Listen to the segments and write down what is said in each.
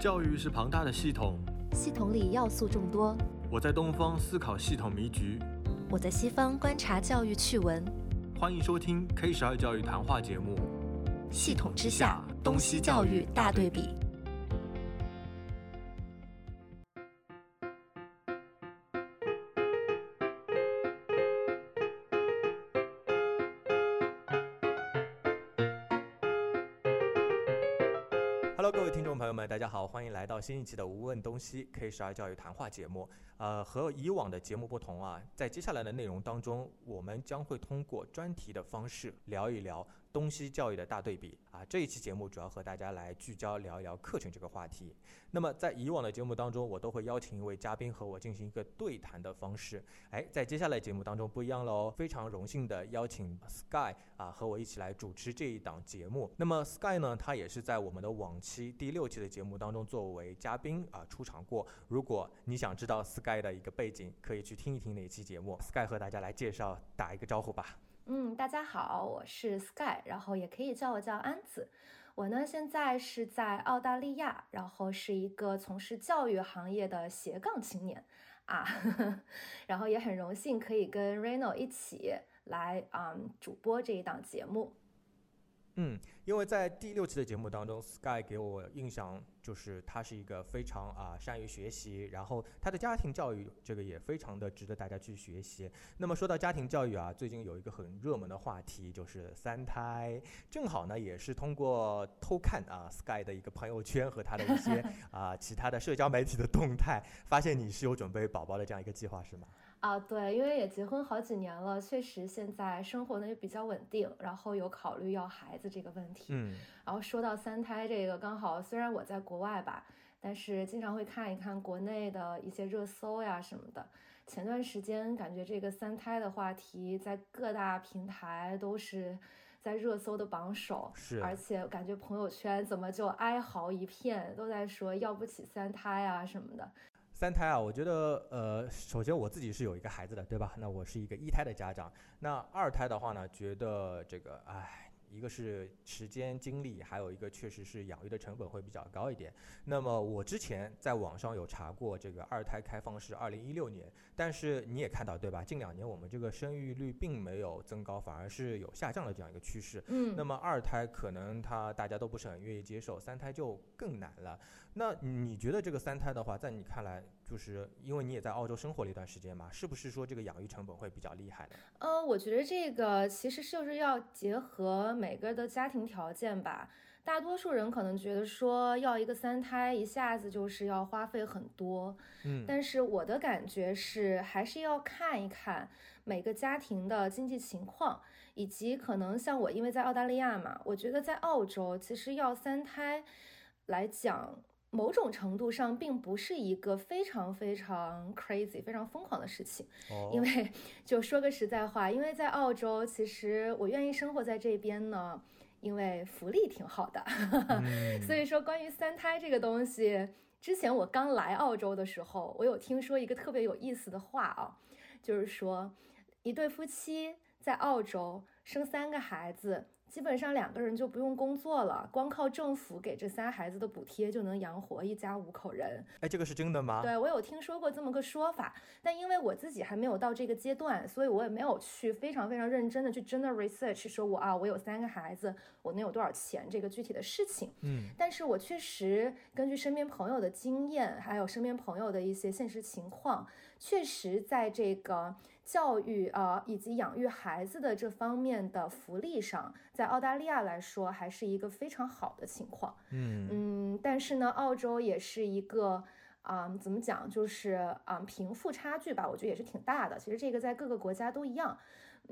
教育是庞大的系统，系统里要素众多。我在东方思考系统迷局，我在西方观察教育趣闻。欢迎收听 K 十二教育谈话节目。系统之下，东西教育大对比。新一期的《无问东西 K 十二教育谈话》节目。呃，和以往的节目不同啊，在接下来的内容当中，我们将会通过专题的方式聊一聊。东西教育的大对比啊，这一期节目主要和大家来聚焦聊一聊课程这个话题。那么在以往的节目当中，我都会邀请一位嘉宾和我进行一个对谈的方式。哎，在接下来节目当中不一样喽，非常荣幸的邀请 Sky 啊和我一起来主持这一档节目。那么 Sky 呢，他也是在我们的往期第六期的节目当中作为嘉宾啊出场过。如果你想知道 Sky 的一个背景，可以去听一听那一期节目。Sky 和大家来介绍，打一个招呼吧。嗯，大家好，我是 Sky，然后也可以叫我叫安子。我呢现在是在澳大利亚，然后是一个从事教育行业的斜杠青年啊呵呵，然后也很荣幸可以跟 Reno 一起来啊主播这一档节目。嗯，因为在第六期的节目当中，Sky 给我印象。就是他是一个非常啊善于学习，然后他的家庭教育这个也非常的值得大家去学习。那么说到家庭教育啊，最近有一个很热门的话题就是三胎，正好呢也是通过偷看啊 Sky 的一个朋友圈和他的一些 啊其他的社交媒体的动态，发现你是有准备宝宝的这样一个计划是吗？啊，对，因为也结婚好几年了，确实现在生活呢也比较稳定，然后有考虑要孩子这个问题。嗯，然后说到三胎这个，刚好虽然我在。国外吧，但是经常会看一看国内的一些热搜呀什么的。前段时间感觉这个三胎的话题在各大平台都是在热搜的榜首，是，而且感觉朋友圈怎么就哀嚎一片，都在说要不起三胎啊什么的。三胎啊，我觉得呃，首先我自己是有一个孩子的，对吧？那我是一个一胎的家长。那二胎的话呢，觉得这个唉。一个是时间精力，还有一个确实是养育的成本会比较高一点。那么我之前在网上有查过，这个二胎开放是二零一六年，但是你也看到对吧？近两年我们这个生育率并没有增高，反而是有下降的这样一个趋势。嗯，那么二胎可能它大家都不是很愿意接受，三胎就更难了。那你觉得这个三胎的话，在你看来，就是因为你也在澳洲生活了一段时间嘛，是不是说这个养育成本会比较厉害呢？呃，我觉得这个其实就是要结合。每个的家庭条件吧，大多数人可能觉得说要一个三胎，一下子就是要花费很多。嗯，但是我的感觉是，还是要看一看每个家庭的经济情况，以及可能像我，因为在澳大利亚嘛，我觉得在澳洲其实要三胎来讲。某种程度上，并不是一个非常非常 crazy、非常疯狂的事情。哦，因为就说个实在话，因为在澳洲，其实我愿意生活在这边呢，因为福利挺好的。所以说，关于三胎这个东西，之前我刚来澳洲的时候，我有听说一个特别有意思的话啊，就是说一对夫妻在澳洲生三个孩子。基本上两个人就不用工作了，光靠政府给这仨孩子的补贴就能养活一家五口人。哎，这个是真的吗？对，我有听说过这么个说法，但因为我自己还没有到这个阶段，所以我也没有去非常非常认真的去真的 research，说我啊，我有三个孩子，我能有多少钱这个具体的事情。嗯，但是我确实根据身边朋友的经验，还有身边朋友的一些现实情况，确实在这个教育啊以及养育孩子的这方面的福利上。在澳大利亚来说，还是一个非常好的情况。嗯嗯，但是呢，澳洲也是一个啊，怎么讲，就是啊，贫富差距吧，我觉得也是挺大的。其实这个在各个国家都一样。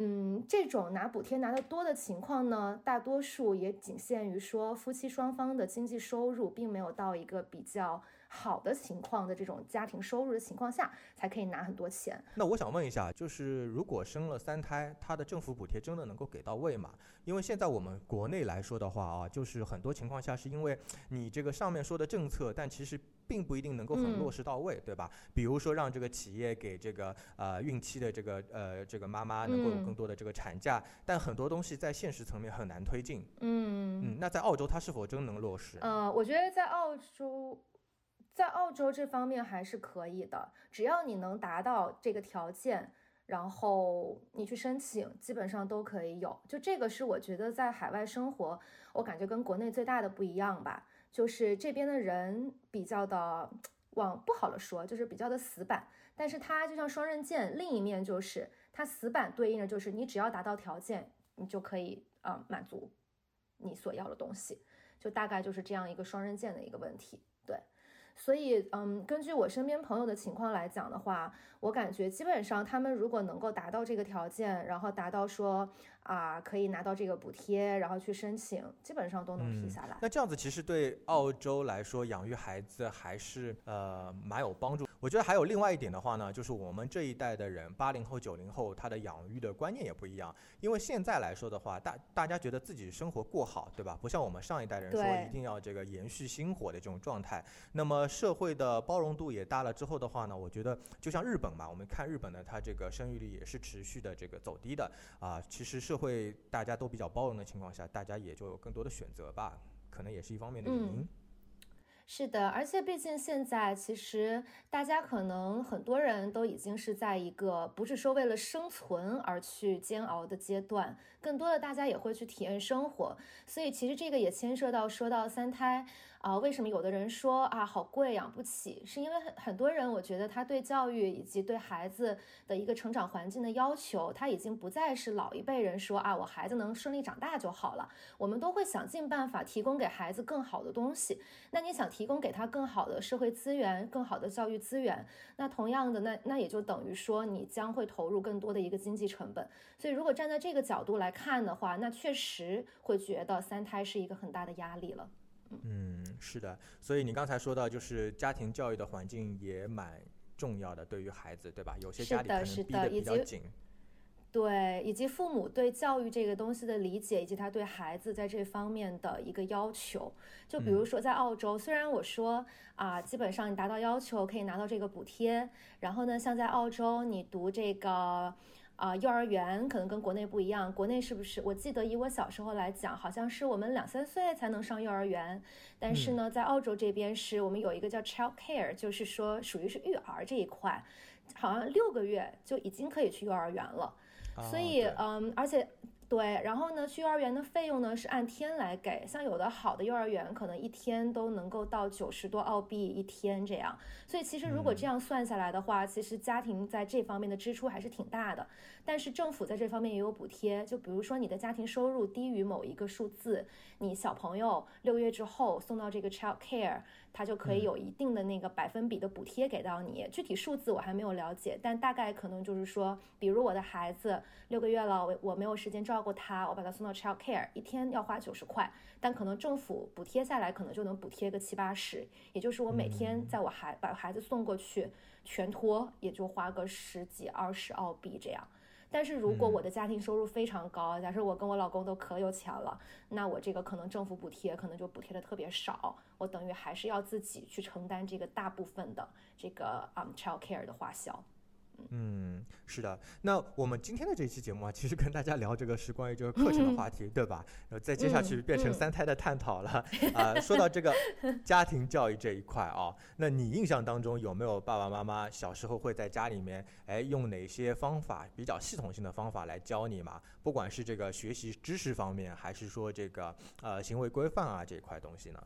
嗯，这种拿补贴拿得多的情况呢，大多数也仅限于说夫妻双方的经济收入并没有到一个比较好的情况的这种家庭收入的情况下，才可以拿很多钱。那我想问一下，就是如果生了三胎，他的政府补贴真的能够给到位吗？因为现在我们国内来说的话啊，就是很多情况下是因为你这个上面说的政策，但其实并不一定能够很落实到位，对吧？比如说让这个企业给这个呃孕期的这个呃这个妈妈能够有。更多的这个产假，但很多东西在现实层面很难推进。嗯嗯，那在澳洲它是否真能落实？呃，我觉得在澳洲，在澳洲这方面还是可以的，只要你能达到这个条件，然后你去申请，基本上都可以有。就这个是我觉得在海外生活，我感觉跟国内最大的不一样吧，就是这边的人比较的往不好的说，就是比较的死板。但是它就像双刃剑，另一面就是它死板对应的就是你只要达到条件，你就可以啊满足你所要的东西，就大概就是这样一个双刃剑的一个问题。所以，嗯，根据我身边朋友的情况来讲的话，我感觉基本上他们如果能够达到这个条件，然后达到说啊可以拿到这个补贴，然后去申请，基本上都能批下来。那这样子其实对澳洲来说，养育孩子还是呃蛮有帮助。我觉得还有另外一点的话呢，就是我们这一代的人，八零后、九零后，他的养育的观念也不一样。因为现在来说的话，大大家觉得自己生活过好，对吧？不像我们上一代人说一定要这个延续薪火的这种状态。那么社会的包容度也大了之后的话呢，我觉得就像日本嘛，我们看日本呢，它这个生育率也是持续的这个走低的啊。其实社会大家都比较包容的情况下，大家也就有更多的选择吧，可能也是一方面的原因。是的，而且毕竟现在其实大家可能很多人都已经是在一个不是说为了生存而去煎熬的阶段，更多的大家也会去体验生活，所以其实这个也牵涉到说到三胎。啊，为什么有的人说啊好贵养不起？是因为很很多人，我觉得他对教育以及对孩子的一个成长环境的要求，他已经不再是老一辈人说啊我孩子能顺利长大就好了。我们都会想尽办法提供给孩子更好的东西。那你想提供给他更好的社会资源、更好的教育资源，那同样的，那那也就等于说你将会投入更多的一个经济成本。所以如果站在这个角度来看的话，那确实会觉得三胎是一个很大的压力了。嗯，是的，所以你刚才说到，就是家庭教育的环境也蛮重要的，对于孩子，对吧？有些家里可能逼得比较紧。对，以及父母对教育这个东西的理解，以及他对孩子在这方面的一个要求。就比如说在澳洲，虽然我说啊，基本上你达到要求可以拿到这个补贴，然后呢，像在澳洲你读这个。啊，幼儿园可能跟国内不一样。国内是不是？我记得以我小时候来讲，好像是我们两三岁才能上幼儿园。但是呢，在澳洲这边是我们有一个叫 child care，就是说属于是育儿这一块，好像六个月就已经可以去幼儿园了。所以，嗯，而且。对，然后呢，去幼儿园的费用呢是按天来给，像有的好的幼儿园可能一天都能够到九十多澳币一天这样，所以其实如果这样算下来的话，其实家庭在这方面的支出还是挺大的。但是政府在这方面也有补贴，就比如说你的家庭收入低于某一个数字，你小朋友六个月之后送到这个 child care。他就可以有一定的那个百分比的补贴给到你，具体数字我还没有了解，但大概可能就是说，比如我的孩子六个月了，我我没有时间照顾他，我把他送到 child care，一天要花九十块，但可能政府补贴下来可能就能补贴个七八十，也就是我每天在我孩把孩子送过去全托，也就花个十几二十澳币这样。但是如果我的家庭收入非常高，假设我跟我老公都可有钱了，那我这个可能政府补贴可能就补贴的特别少，我等于还是要自己去承担这个大部分的这个啊 child care 的花销。嗯，是的。那我们今天的这期节目啊，其实跟大家聊这个是关于这个课程的话题，对吧？然后再接下去变成三胎的探讨了 啊。说到这个家庭教育这一块啊，那你印象当中有没有爸爸妈妈小时候会在家里面哎用哪些方法比较系统性的方法来教你嘛？不管是这个学习知识方面，还是说这个呃行为规范啊这一块东西呢？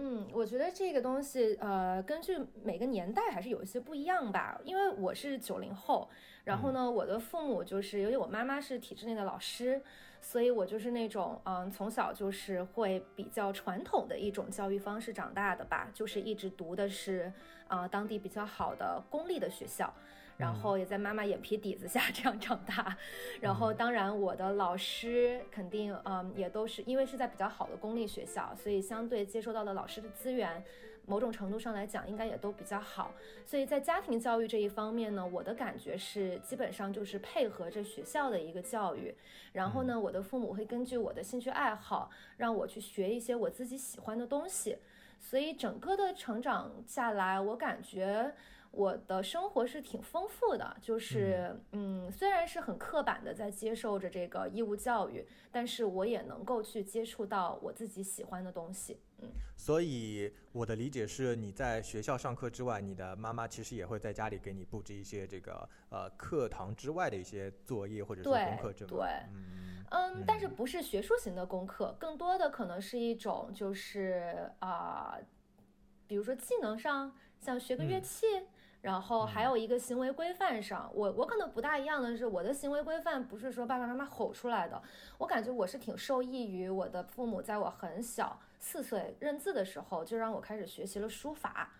嗯，我觉得这个东西，呃，根据每个年代还是有一些不一样吧。因为我是九零后，然后呢，我的父母就是，由于我妈妈是体制内的老师，所以我就是那种，嗯，从小就是会比较传统的一种教育方式长大的吧，就是一直读的是，啊，当地比较好的公立的学校。然后也在妈妈眼皮底子下 这样长大，然后当然我的老师肯定嗯也都是因为是在比较好的公立学校，所以相对接收到的老师的资源，某种程度上来讲应该也都比较好。所以在家庭教育这一方面呢，我的感觉是基本上就是配合着学校的一个教育，然后呢，我的父母会根据我的兴趣爱好让我去学一些我自己喜欢的东西，所以整个的成长下来，我感觉。我的生活是挺丰富的，就是嗯，虽然是很刻板的在接受着这个义务教育，但是我也能够去接触到我自己喜欢的东西。嗯，所以我的理解是，你在学校上课之外，你的妈妈其实也会在家里给你布置一些这个呃课堂之外的一些作业或者是功课，对对，嗯，但是不是学术型的功课，更多的可能是一种就是啊，比如说技能上，像学个乐器。然后还有一个行为规范上，我我可能不大一样的是，我的行为规范不是说爸爸妈妈吼出来的，我感觉我是挺受益于我的父母，在我很小四岁认字的时候就让我开始学习了书法。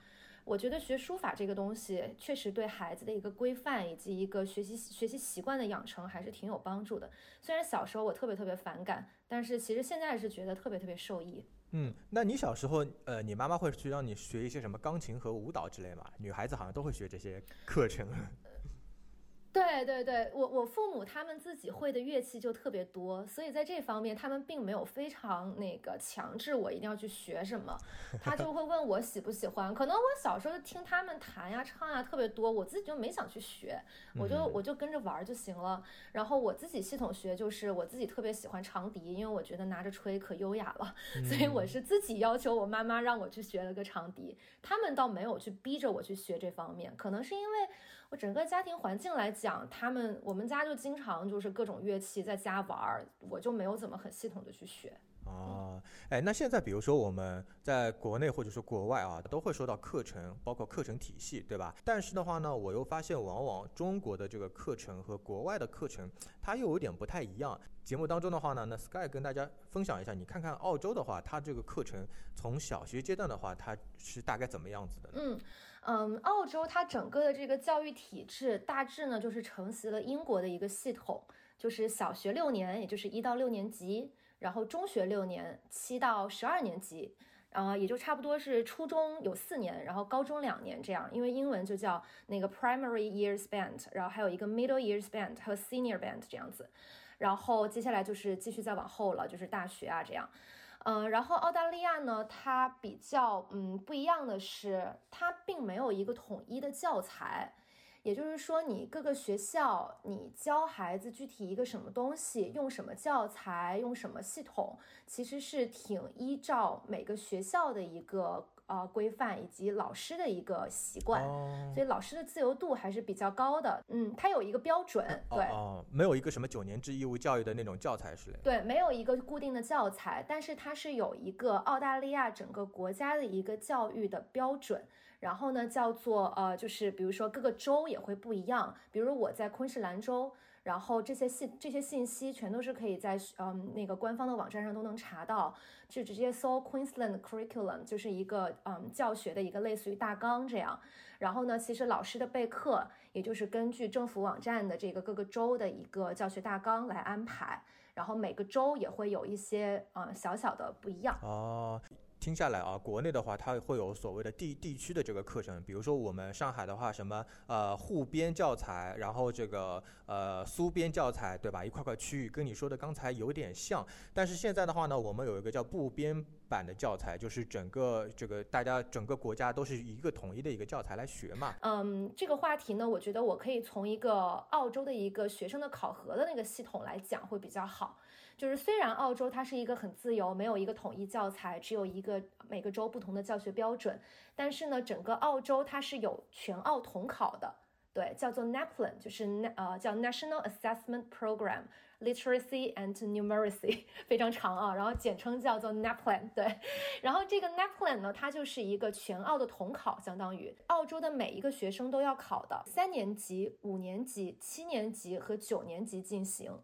我觉得学书法这个东西确实对孩子的一个规范以及一个学习学习习惯的养成还是挺有帮助的。虽然小时候我特别特别反感，但是其实现在是觉得特别特别受益。嗯，那你小时候，呃，你妈妈会去让你学一些什么钢琴和舞蹈之类吗？女孩子好像都会学这些课程。对对对，我我父母他们自己会的乐器就特别多，所以在这方面他们并没有非常那个强制我一定要去学什么，他就会问我喜不喜欢。可能我小时候听他们弹呀唱呀特别多，我自己就没想去学，我就我就跟着玩就行了。然后我自己系统学就是我自己特别喜欢长笛，因为我觉得拿着吹可优雅了，所以我是自己要求我妈妈让我去学了个长笛。他们倒没有去逼着我去学这方面，可能是因为。我整个家庭环境来讲，他们我们家就经常就是各种乐器在家玩儿，我就没有怎么很系统的去学。哦，哎，那现在比如说我们在国内或者说国外啊，都会说到课程，包括课程体系，对吧？但是的话呢，我又发现往往中国的这个课程和国外的课程，它又有点不太一样。节目当中的话呢，那 Sky 跟大家分享一下，你看看澳洲的话，它这个课程从小学阶段的话，它是大概怎么样子的？嗯。嗯，澳洲它整个的这个教育体制大致呢，就是承袭了英国的一个系统，就是小学六年，也就是一到六年级，然后中学六年，七到十二年级，啊，也就差不多是初中有四年，然后高中两年这样，因为英文就叫那个 primary years band，然后还有一个 middle years band 和 senior band 这样子，然后接下来就是继续再往后了，就是大学啊这样。嗯，然后澳大利亚呢，它比较嗯不一样的是，它并没有一个统一的教材，也就是说，你各个学校你教孩子具体一个什么东西，用什么教材，用什么系统，其实是挺依照每个学校的一个。呃，规范以及老师的一个习惯，所以老师的自由度还是比较高的。嗯，它有一个标准，对，哦，没有一个什么九年制义务教育的那种教材是对，没有一个固定的教材，但是它是有一个澳大利亚整个国家的一个教育的标准。然后呢，叫做呃，就是比如说各个州也会不一样，比如我在昆士兰州。然后这些信这些信息全都是可以在嗯那个官方的网站上都能查到，就直接搜 Queensland Curriculum，就是一个嗯教学的一个类似于大纲这样。然后呢，其实老师的备课也就是根据政府网站的这个各个州的一个教学大纲来安排，然后每个州也会有一些嗯小小的不一样哦。听下来啊，国内的话，它会有所谓的地地区的这个课程，比如说我们上海的话，什么呃沪编教材，然后这个呃苏编教材，对吧？一块块区域跟你说的刚才有点像，但是现在的话呢，我们有一个叫部编版的教材，就是整个这个大家整个国家都是一个统一的一个教材来学嘛。嗯，这个话题呢，我觉得我可以从一个澳洲的一个学生的考核的那个系统来讲会比较好。就是虽然澳洲它是一个很自由，没有一个统一教材，只有一个每个州不同的教学标准，但是呢，整个澳洲它是有全澳统考的，对，叫做 NAPLAN，就是呃叫 National Assessment Program Literacy and Numeracy，非常长啊，然后简称叫做 NAPLAN，对，然后这个 NAPLAN 呢，它就是一个全澳的统考，相当于澳洲的每一个学生都要考的，三年级、五年级、七年级和九年级进行。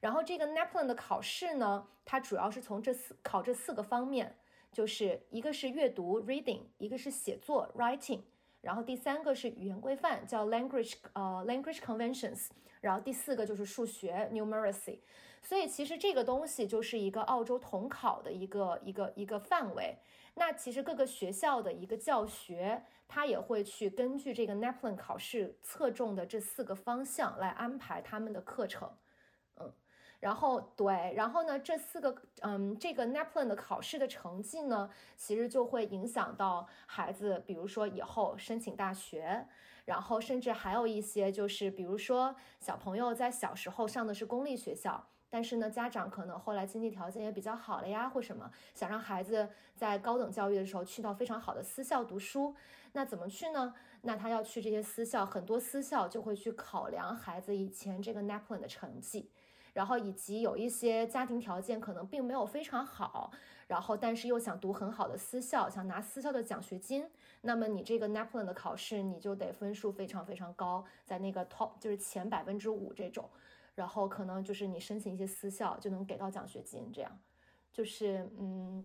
然后这个 NAPLAN 的考试呢，它主要是从这四考这四个方面，就是一个是阅读 reading，一个是写作 writing，然后第三个是语言规范叫 language 呃 language conventions，然后第四个就是数学 numeracy。所以其实这个东西就是一个澳洲统考的一个一个一个范围。那其实各个学校的一个教学，它也会去根据这个 NAPLAN 考试侧重的这四个方向来安排他们的课程。然后对，然后呢，这四个，嗯，这个 NAPLAN 的考试的成绩呢，其实就会影响到孩子，比如说以后申请大学，然后甚至还有一些就是，比如说小朋友在小时候上的是公立学校，但是呢，家长可能后来经济条件也比较好了呀，或什么，想让孩子在高等教育的时候去到非常好的私校读书，那怎么去呢？那他要去这些私校，很多私校就会去考量孩子以前这个 NAPLAN 的成绩。然后以及有一些家庭条件可能并没有非常好，然后但是又想读很好的私校，想拿私校的奖学金，那么你这个 NAPLAN 的考试你就得分数非常非常高，在那个 top 就是前百分之五这种，然后可能就是你申请一些私校就能给到奖学金，这样就是嗯，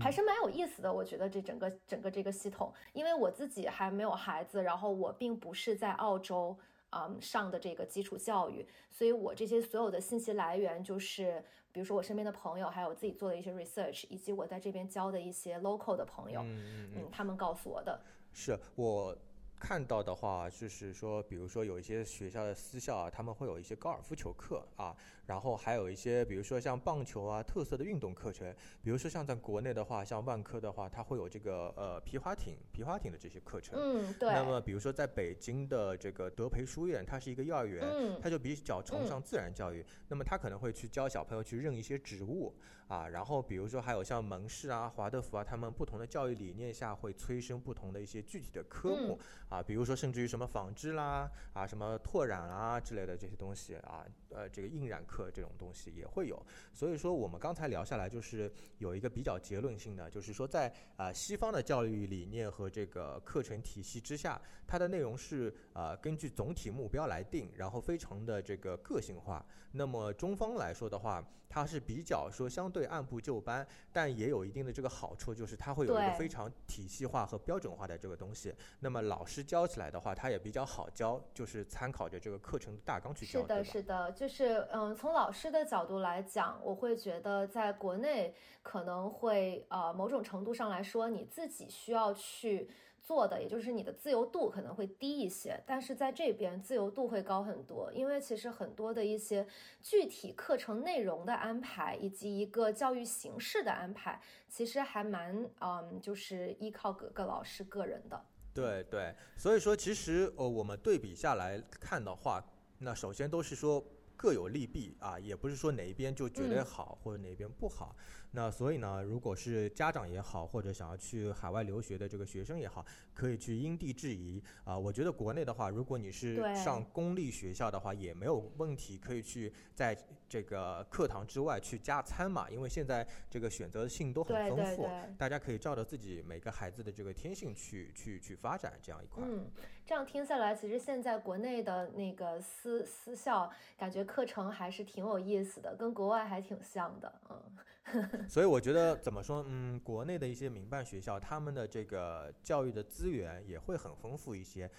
还是蛮有意思的。我觉得这整个整个这个系统，因为我自己还没有孩子，然后我并不是在澳洲。嗯，上的这个基础教育，所以我这些所有的信息来源就是，比如说我身边的朋友，还有自己做的一些 research，以及我在这边交的一些 local 的朋友，嗯，他们告诉我的。是我。看到的话，就是说，比如说有一些学校的私校啊，他们会有一些高尔夫球课啊，然后还有一些，比如说像棒球啊，特色的运动课程，比如说像在国内的话，像万科的话，它会有这个呃皮划艇、皮划艇的这些课程。嗯，对。那么比如说在北京的这个德培书院，它是一个幼儿园，它就比较崇尚自然教育，那么它可能会去教小朋友去认一些植物。啊，然后比如说还有像蒙氏啊、华德福啊，他们不同的教育理念下会催生不同的一些具体的科目啊，比如说甚至于什么纺织啦、啊什么拓染啊之类的这些东西啊，呃这个印染课这种东西也会有。所以说我们刚才聊下来就是有一个比较结论性的，就是说在啊西方的教育理念和这个课程体系之下，它的内容是啊根据总体目标来定，然后非常的这个个性化。那么中方来说的话，它是比较说相对。会按部就班，但也有一定的这个好处，就是它会有一个非常体系化和标准化的这个东西。那么老师教起来的话，它也比较好教，就是参考着这个课程大纲去教。是的，是的，就是嗯，从老师的角度来讲，我会觉得在国内可能会呃某种程度上来说，你自己需要去。做的也就是你的自由度可能会低一些，但是在这边自由度会高很多，因为其实很多的一些具体课程内容的安排以及一个教育形式的安排，其实还蛮嗯，就是依靠各个老师个人的。对对，所以说其实呃，我们对比下来看的话，那首先都是说各有利弊啊，也不是说哪一边就绝对好或者哪一边不好。那所以呢，如果是家长也好，或者想要去海外留学的这个学生也好，可以去因地制宜啊。我觉得国内的话，如果你是上公立学校的话，也没有问题，可以去在这个课堂之外去加餐嘛。因为现在这个选择性都很丰富，大家可以照着自己每个孩子的这个天性去去去发展这样一块。嗯，这样听下来，其实现在国内的那个私私校，感觉课程还是挺有意思的，跟国外还挺像的，嗯。所以我觉得怎么说，嗯，国内的一些民办学校，他们的这个教育的资源也会很丰富一些。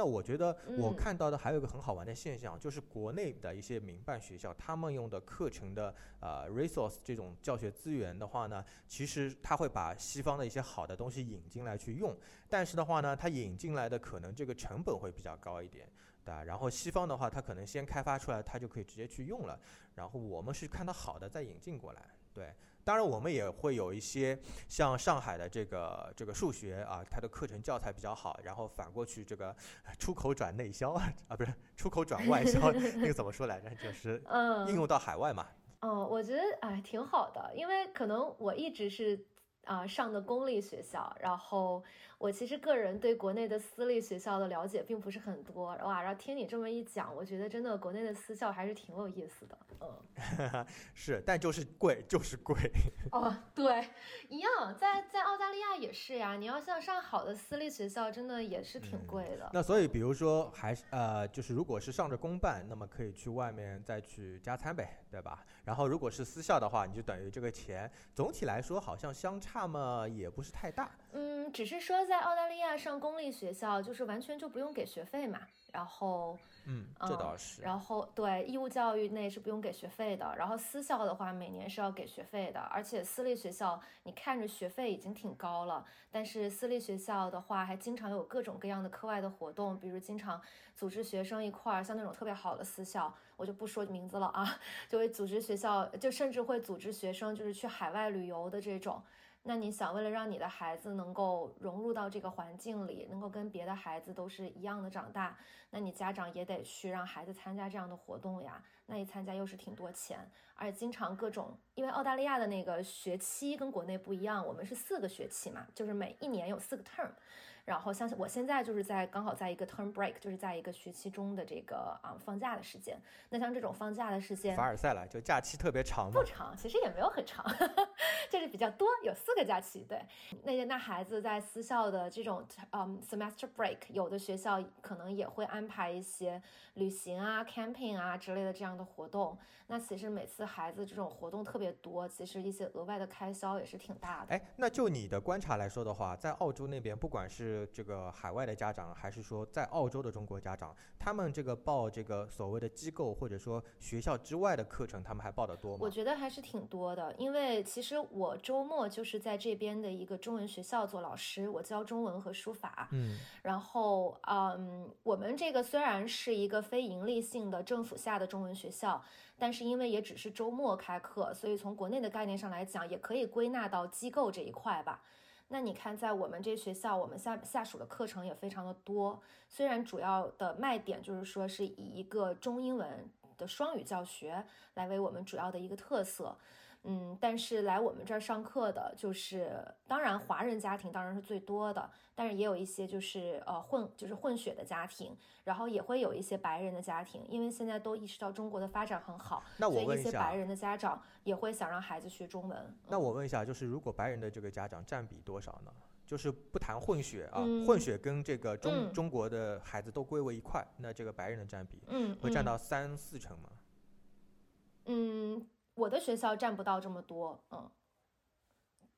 那我觉得我看到的还有一个很好玩的现象，就是国内的一些民办学校，他们用的课程的呃 resource 这种教学资源的话呢，其实他会把西方的一些好的东西引进来去用，但是的话呢，他引进来的可能这个成本会比较高一点，对吧？然后西方的话，他可能先开发出来，他就可以直接去用了，然后我们是看到好的再引进过来，对。当然，我们也会有一些像上海的这个这个数学啊，它的课程教材比较好，然后反过去这个出口转内销啊，不是出口转外销，那个怎么说来着？就是嗯，应用到海外嘛。嗯，我觉得哎挺好的，因为可能我一直是啊上的公立学校，然后。我其实个人对国内的私立学校的了解并不是很多，哇，然后听你这么一讲，我觉得真的国内的私校还是挺有意思的，嗯，是，但就是贵，就是贵。哦，对，一样，在在澳大利亚也是呀，你要像上好的私立学校，真的也是挺贵的。那所以，比如说，还是呃，就是如果是上着公办，那么可以去外面再去加餐呗，对吧？然后如果是私校的话，你就等于这个钱总体来说好像相差嘛也不是太大。嗯，只是说在澳大利亚上公立学校，就是完全就不用给学费嘛。然后，嗯，这倒是。然后，对义务教育内是不用给学费的。然后私校的话，每年是要给学费的。而且私立学校，你看着学费已经挺高了，但是私立学校的话，还经常有各种各样的课外的活动，比如经常组织学生一块儿，像那种特别好的私校，我就不说名字了啊，就会组织学校，就甚至会组织学生就是去海外旅游的这种。那你想，为了让你的孩子能够融入到这个环境里，能够跟别的孩子都是一样的长大，那你家长也得去让孩子参加这样的活动呀。那一参加又是挺多钱，而且经常各种，因为澳大利亚的那个学期跟国内不一样，我们是四个学期嘛，就是每一年有四个 term。然后像我现在就是在刚好在一个 term break，就是在一个学期中的这个啊放假的时间。那像这种放假的时间，凡尔赛了，就假期特别长不长，其实也没有很长，就是比较多，有四个假期。对，那那孩子在私校的这种嗯 semester break，有的学校可能也会安排一些旅行啊、camping 啊之类的这样的活动。那其实每次孩子这种活动特别多，其实一些额外的开销也是挺大的。哎，那就你的观察来说的话，在澳洲那边，不管是这个海外的家长，还是说在澳洲的中国家长，他们这个报这个所谓的机构或者说学校之外的课程，他们还报的多吗？我觉得还是挺多的，因为其实我周末就是在这边的一个中文学校做老师，我教中文和书法。嗯，然后嗯，我们这个虽然是一个非盈利性的政府下的中文学校，但是因为也只是周末开课，所以从国内的概念上来讲，也可以归纳到机构这一块吧。那你看，在我们这学校，我们下下属的课程也非常的多。虽然主要的卖点就是说是以一个中英文的双语教学来为我们主要的一个特色。嗯，但是来我们这儿上课的，就是当然华人家庭当然是最多的，但是也有一些就是呃混就是混血的家庭，然后也会有一些白人的家庭，因为现在都意识到中国的发展很好，那我问一些白人的家长也会想让孩子学中文。那我问一下，就是如果白人的这个家长占比多少呢？就是不谈混血啊，混血跟这个中中国的孩子都归为一块，那这个白人的占比，嗯，会占到三四成吗？嗯。我的学校占不到这么多，嗯，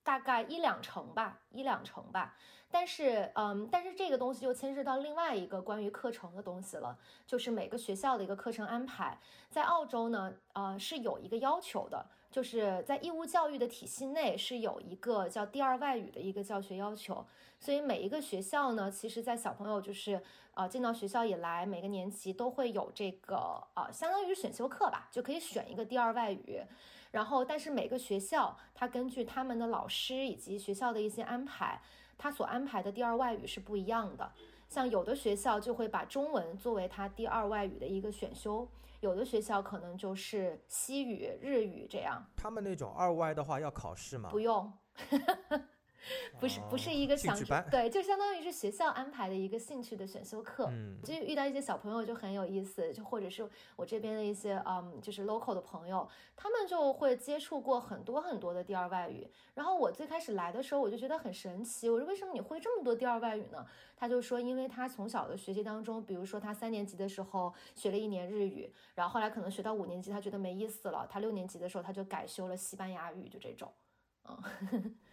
大概一两成吧，一两成吧。但是，嗯，但是这个东西就牵涉到另外一个关于课程的东西了，就是每个学校的一个课程安排。在澳洲呢，呃，是有一个要求的，就是在义务教育的体系内是有一个叫第二外语的一个教学要求。所以每一个学校呢，其实，在小朋友就是呃进到学校以来，每个年级都会有这个呃，相当于选修课吧，就可以选一个第二外语。然后，但是每个学校它根据他们的老师以及学校的一些安排，它所安排的第二外语是不一样的。像有的学校就会把中文作为它第二外语的一个选修，有的学校可能就是西语、日语这样。他们那种二外的话要考试吗？不用。不是不是一个兴趣班，对，就相当于是学校安排的一个兴趣的选修课。嗯，就遇到一些小朋友就很有意思，就或者是我这边的一些嗯，就是 local 的朋友，他们就会接触过很多很多的第二外语。然后我最开始来的时候，我就觉得很神奇，我说为什么你会这么多第二外语呢？他就说，因为他从小的学习当中，比如说他三年级的时候学了一年日语，然后后来可能学到五年级，他觉得没意思了，他六年级的时候他就改修了西班牙语，就这种，嗯。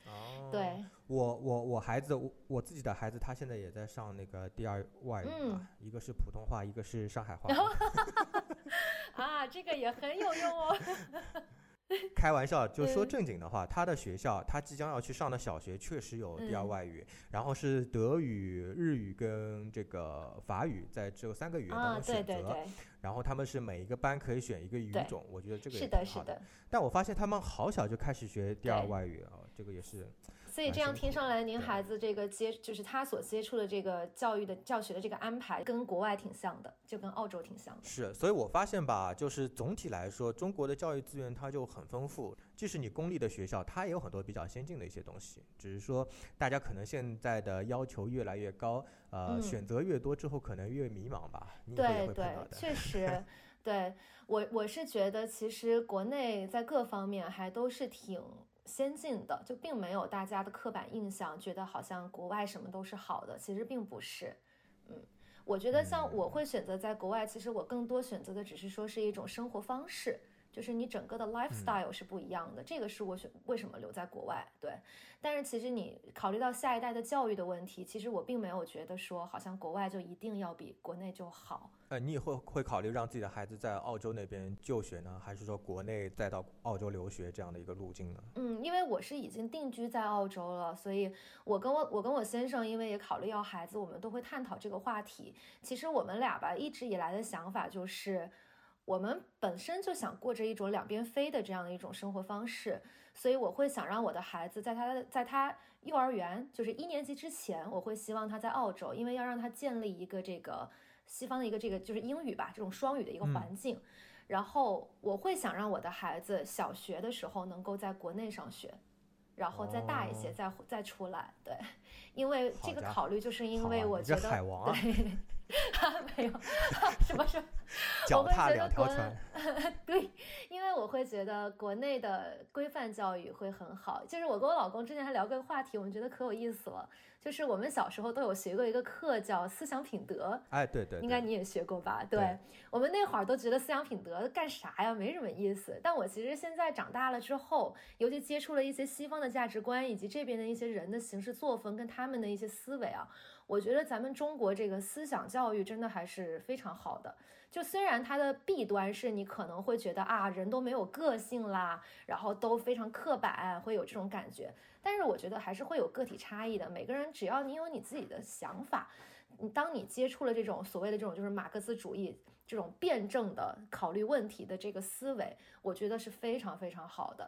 对，我我我孩子，我我自己的孩子，他现在也在上那个第二外语嘛，一个是普通话，一个是上海话。啊，这个也很有用哦。开玩笑，就说正经的话，他的学校，他即将要去上的小学确实有第二外语，然后是德语、日语跟这个法语，在这三个语言当中选择，然后他们是每一个班可以选一个语种，我觉得这个是的，是的。但我发现他们好小就开始学第二外语啊，这个也是。所以这样听上来，您孩子这个接就是他所接触的这个教育的教学的这个安排，跟国外挺像的，就跟澳洲挺像的。是，所以我发现吧，就是总体来说，中国的教育资源它就很丰富。即使你公立的学校，它也有很多比较先进的一些东西，只是说大家可能现在的要求越来越高，呃，选择越多之后，可能越迷茫吧。对对，确实，对我我是觉得，其实国内在各方面还都是挺。先进的就并没有大家的刻板印象，觉得好像国外什么都是好的，其实并不是。嗯，我觉得像我会选择在国外，其实我更多选择的只是说是一种生活方式。就是你整个的 lifestyle 是不一样的。这个是我选为什么留在国外。对，但是其实你考虑到下一代的教育的问题，其实我并没有觉得说好像国外就一定要比国内就好。呃，你以后会考虑让自己的孩子在澳洲那边就学呢，还是说国内再到澳洲留学这样的一个路径呢？嗯，因为我是已经定居在澳洲了，所以我跟我我跟我先生，因为也考虑要孩子，我们都会探讨这个话题。其实我们俩吧，一直以来的想法就是，我们本身就想过着一种两边飞的这样的一种生活方式，所以我会想让我的孩子在他在他幼儿园，就是一年级之前，我会希望他在澳洲，因为要让他建立一个这个。西方的一个这个就是英语吧，这种双语的一个环境，然后我会想让我的孩子小学的时候能够在国内上学，然后再大一些再再出来，对，因为这个考虑就是因为我觉得对。没有，什么什么，脚踏两条船。对，因为我会觉得国内的规范教育会很好。就是我跟我老公之前还聊过一个话题，我们觉得可有意思了。就是我们小时候都有学过一个课叫思想品德。哎，对对，应该你也学过吧？对，我们那会儿都觉得思想品德干啥呀？没什么意思。但我其实现在长大了之后，尤其接触了一些西方的价值观，以及这边的一些人的行事作风跟他们的一些思维啊。我觉得咱们中国这个思想教育真的还是非常好的。就虽然它的弊端是你可能会觉得啊，人都没有个性啦，然后都非常刻板，会有这种感觉。但是我觉得还是会有个体差异的。每个人只要你有你自己的想法，你当你接触了这种所谓的这种就是马克思主义这种辩证的考虑问题的这个思维，我觉得是非常非常好的。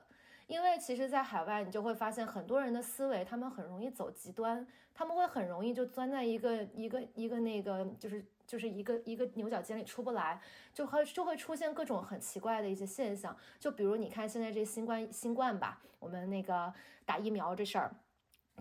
因为其实，在海外你就会发现很多人的思维，他们很容易走极端，他们会很容易就钻在一个一个一个那个，就是就是一个一个牛角尖里出不来，就会就会出现各种很奇怪的一些现象。就比如你看现在这新冠新冠吧，我们那个打疫苗这事儿，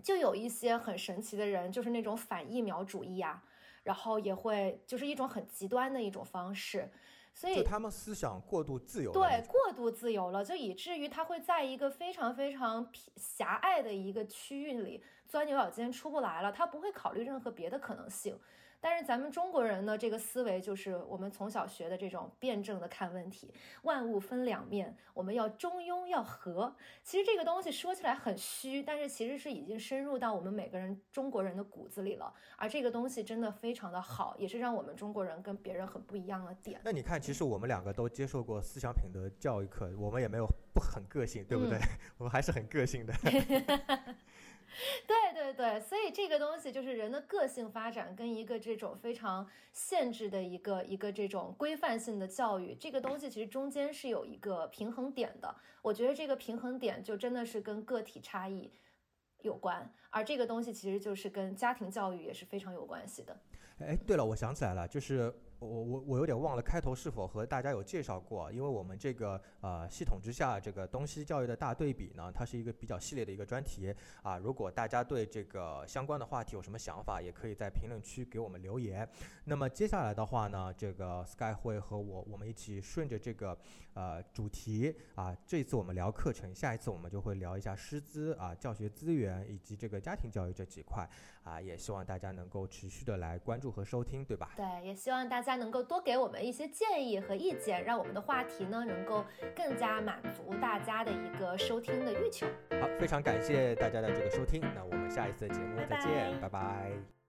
就有一些很神奇的人，就是那种反疫苗主义呀，然后也会就是一种很极端的一种方式。所以他们思想过度自由，对，过度自由了，就以至于他会在一个非常非常狭隘的一个区域里钻牛角尖出不来了，他不会考虑任何别的可能性。但是咱们中国人呢，这个思维就是我们从小学的这种辩证的看问题，万物分两面，我们要中庸要和。其实这个东西说起来很虚，但是其实是已经深入到我们每个人中国人的骨子里了。而这个东西真的非常的好，也是让我们中国人跟别人很不一样的点。那你看，其实我们两个都接受过思想品德教育课，我们也没有不很个性，对不对？我们还是很个性的。对对对，所以这个东西就是人的个性发展跟一个这种非常限制的一个一个这种规范性的教育，这个东西其实中间是有一个平衡点的。我觉得这个平衡点就真的是跟个体差异有关，而这个东西其实就是跟家庭教育也是非常有关系的。哎，对了，我想起来了，就是。我我我有点忘了开头是否和大家有介绍过，因为我们这个呃系统之下这个东西教育的大对比呢，它是一个比较系列的一个专题啊。如果大家对这个相关的话题有什么想法，也可以在评论区给我们留言。那么接下来的话呢，这个 Sky 会和我我们一起顺着这个呃主题啊，这次我们聊课程，下一次我们就会聊一下师资啊、教学资源以及这个家庭教育这几块啊，也希望大家能够持续的来关注和收听，对吧？对，也希望大家。能够多给我们一些建议和意见，让我们的话题呢能够更加满足大家的一个收听的欲求。好，非常感谢大家的这个收听，那我们下一次的节目再见，拜拜。